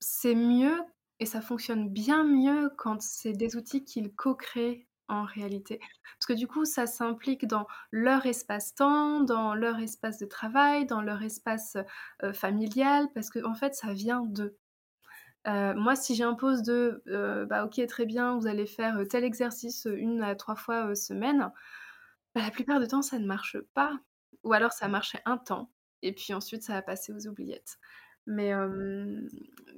c'est mieux et ça fonctionne bien mieux quand c'est des outils qu'ils co-créent en réalité. Parce que du coup, ça s'implique dans leur espace-temps, dans leur espace de travail, dans leur espace euh, familial, parce que en fait, ça vient d'eux. Euh, moi, si j'impose de, euh, bah ok, très bien, vous allez faire tel exercice une à trois fois semaine, bah, la plupart du temps, ça ne marche pas. Ou alors, ça marchait un temps, et puis ensuite, ça va passer aux oubliettes. Mais,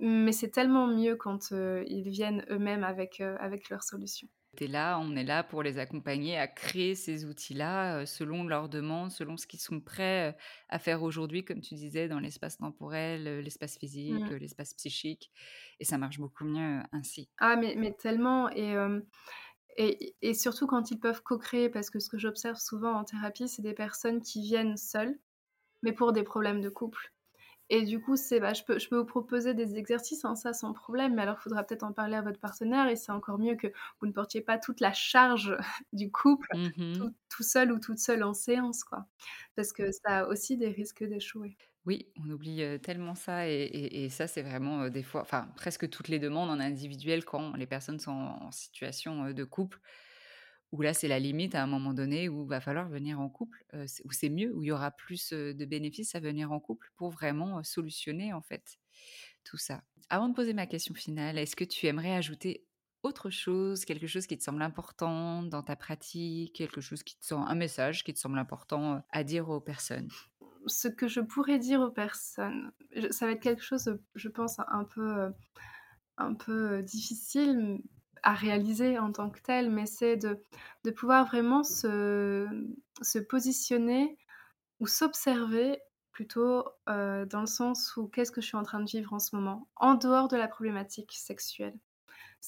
mais c'est tellement mieux quand ils viennent eux-mêmes avec, avec leurs solutions. Là, on est là pour les accompagner à créer ces outils-là selon leurs demandes, selon ce qu'ils sont prêts à faire aujourd'hui, comme tu disais, dans l'espace temporel, l'espace physique, mmh. l'espace psychique. Et ça marche beaucoup mieux ainsi. Ah, mais, mais tellement. Et, et, et, surtout quand ils peuvent co-créer, parce que ce que j'observe souvent en thérapie, c'est des personnes qui viennent seules, mais pour des problèmes de couple. Et du coup, c'est, bah, je, peux, je peux vous proposer des exercices, hein, ça sans problème, mais alors il faudra peut-être en parler à votre partenaire et c'est encore mieux que vous ne portiez pas toute la charge <laughs> du couple mmh tout, seul ou toute seule en séance, quoi. Parce que ça a aussi des risques d'échouer. Oui, on oublie tellement ça et, et, ça, c'est vraiment des fois, enfin presque toutes les demandes en individuel quand les personnes sont en situation de couple où là, c'est la limite à un moment donné où va falloir venir en couple, où c'est mieux, où il y aura plus de bénéfices à venir en couple pour vraiment solutionner en fait tout ça. Avant de poser ma question finale, est-ce que tu aimerais ajouter autre chose, quelque chose qui te semble important dans ta pratique, quelque chose qui te semble un message qui te semble important à dire aux personnes? Ce que je pourrais dire aux personnes, ça va être quelque chose, je pense, un peu, un peu difficile, à réaliser en tant que tel, mais c'est de, pouvoir vraiment se, se positionner ou s'observer plutôt euh, dans le sens où qu'est-ce que je suis en train de vivre en ce moment, en dehors de la problématique sexuelle.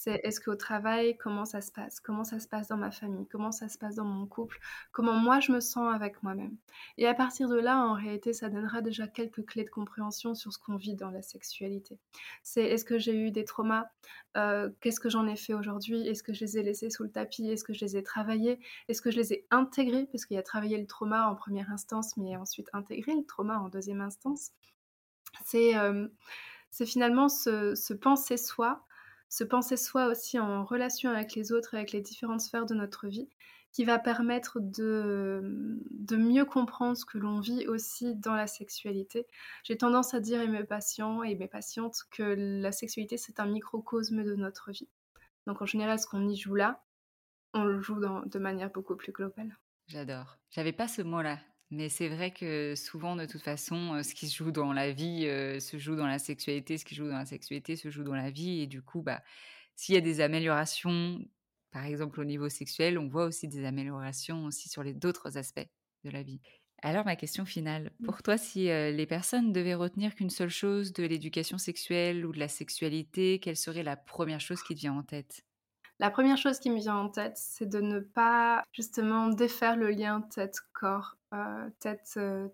C'est est-ce qu'au travail, comment ça se passe? Comment ça se passe dans ma famille? Comment ça se passe dans mon couple? Comment moi je me sens avec moi-même? Et à partir de là, en réalité, ça donnera déjà quelques clés de compréhension sur ce qu'on vit dans la sexualité. C'est est-ce que j'ai eu des traumas? Euh, Qu'est-ce que j'en ai fait aujourd'hui? Est-ce que je les ai laissés sous le tapis? Est-ce que je les ai travaillés? Est-ce que je les ai intégrés? Parce qu'il y a travaillé le trauma en première instance, mais ensuite intégré le trauma en deuxième instance. C'est euh, finalement se, se penser soi se penser soi aussi en relation avec les autres, avec les différentes sphères de notre vie, qui va permettre de, de mieux comprendre ce que l'on vit aussi dans la sexualité. J'ai tendance à dire à mes patients et mes patientes que la sexualité, c'est un microcosme de notre vie. Donc en général, ce qu'on y joue là, on le joue de manière beaucoup plus globale. J'adore. J'avais pas ce mot-là mais c'est vrai que souvent, de toute façon, ce qui se joue dans la vie se joue dans la sexualité, ce qui se joue dans la sexualité se joue dans la vie. Et du coup, bah, s'il y a des améliorations, par exemple au niveau sexuel, on voit aussi des améliorations aussi sur les d'autres aspects de la vie. Alors ma question finale, mmh. pour toi, si les personnes devaient retenir qu'une seule chose de l'éducation sexuelle ou de la sexualité, quelle serait la première chose qui te vient en tête? La première chose qui me vient en tête, c'est de ne pas justement défaire le lien tête-corps, euh, tête, euh.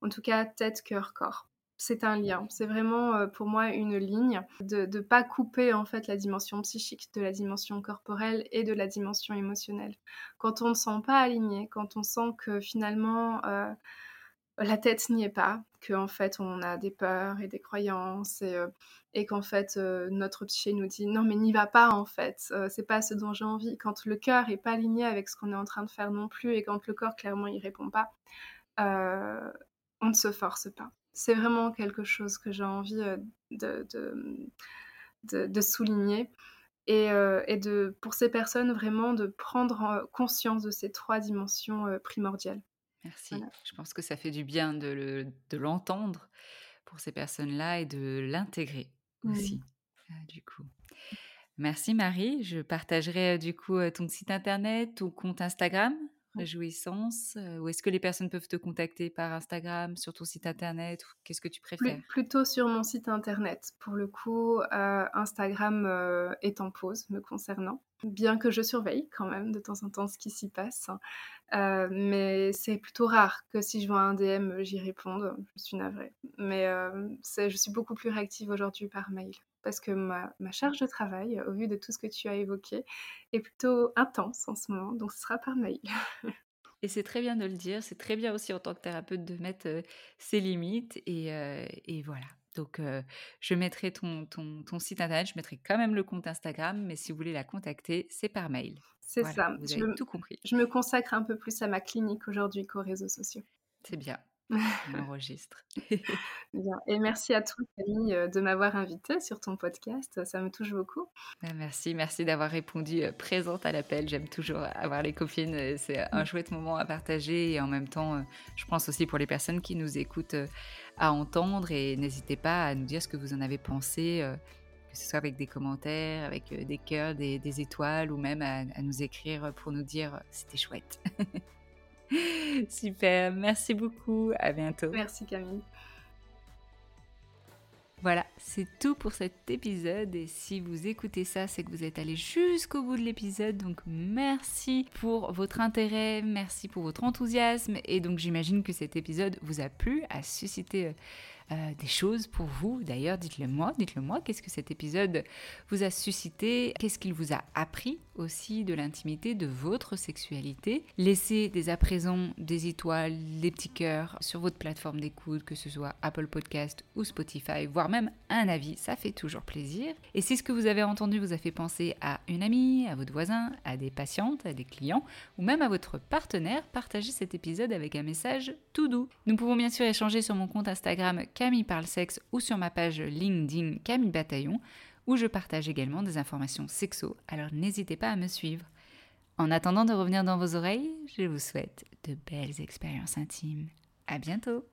En tout cas, tête, cœur, corps. C'est un lien. C'est vraiment euh, pour moi une ligne de ne pas couper en fait la dimension psychique de la dimension corporelle et de la dimension émotionnelle. Quand on ne sent pas aligné, quand on sent que finalement la tête n'y est pas, qu'en fait on a des peurs et des croyances et, et qu'en fait notre psyché nous dit non mais n'y va pas en fait, c'est pas ce dont j'ai envie. Quand le cœur est pas aligné avec ce qu'on est en train de faire non plus et quand le corps clairement il répond pas, on ne se force pas. C'est vraiment quelque chose que j'ai envie de, de, de, souligner. Et, et, de, pour ces personnes, vraiment de prendre conscience de ces trois dimensions primordiales. Merci. Je pense que ça fait du bien de l'entendre pour ces personnes-là et de l'intégrer aussi, du coup. Merci Marie. Je partagerai du coup ton site internet, ton compte Instagram Réjouissance Ou est-ce que les personnes peuvent te contacter par Instagram, sur ton site internet Qu'est-ce que tu préfères? Plutôt sur mon site internet. Pour le coup, Instagram est en pause me concernant. Bien que je surveille quand même de temps en temps ce qui s'y passe. mais c'est plutôt rare que si je vois un DM, j'y réponde. Je suis navrée. Mais je suis beaucoup plus réactive aujourd'hui par mail parce que ma, charge de travail, au vu de tout ce que tu as évoqué, est plutôt intense en ce moment, donc ce sera par mail. <laughs> Et c'est très bien de le dire, c'est très bien aussi en tant que thérapeute de mettre ses limites, et, voilà. Donc, je mettrai ton, ton, site internet, je mettrai quand même le compte Instagram, mais si vous voulez la contacter, c'est par mail. C'est ça. Vous avez tout compris. Je me consacre un peu plus à ma clinique aujourd'hui qu'aux réseaux sociaux. C'est bien. On enregistre. <laughs> <laughs> Et merci à toi, Camille, euh, de m'avoir invitée sur ton podcast. Ça me touche beaucoup. Bah, merci, merci d'avoir répondu euh, présente à l'appel. J'aime toujours avoir les copines. Euh, c'est un mmh. chouette moment à partager et en même temps, je pense aussi pour les personnes qui nous écoutent à entendre. Et n'hésitez pas à nous dire ce que vous en avez pensé que ce soit avec des commentaires, avec des cœurs, des, étoiles, ou même à, à, nous écrire pour nous dire c'était chouette. <laughs> <laughs> Super, merci beaucoup, à bientôt. Merci Camille. Voilà, c'est tout pour cet épisode et si vous écoutez ça, c'est que vous êtes allé jusqu'au bout de l'épisode. Donc merci pour votre intérêt, merci pour votre enthousiasme et donc j'imagine que cet épisode vous a plu, a suscité euh, euh, des choses pour vous. D'ailleurs, dites-le moi, dites-le moi, qu'est-ce que cet épisode vous a suscité Qu'est-ce qu'il vous a appris aussi de l'intimité de votre sexualité Laissez dès à présent des étoiles, des petits cœurs sur votre plateforme d'écoute, que ce soit Apple Podcast ou Spotify, voire même un avis, ça fait toujours plaisir. Et si ce que vous avez entendu vous a fait penser à une amie, à votre voisin, à des patientes, à des clients, ou même à votre partenaire, partagez cet épisode avec un message tout doux. Nous pouvons bien sûr échanger sur mon compte Instagram Camille parle ou sur ma page LinkedIn Camille Bataillon où je partage également des informations sexo, alors n'hésitez pas à me suivre. En attendant de revenir dans vos oreilles, je vous souhaite de belles expériences intimes. À bientôt!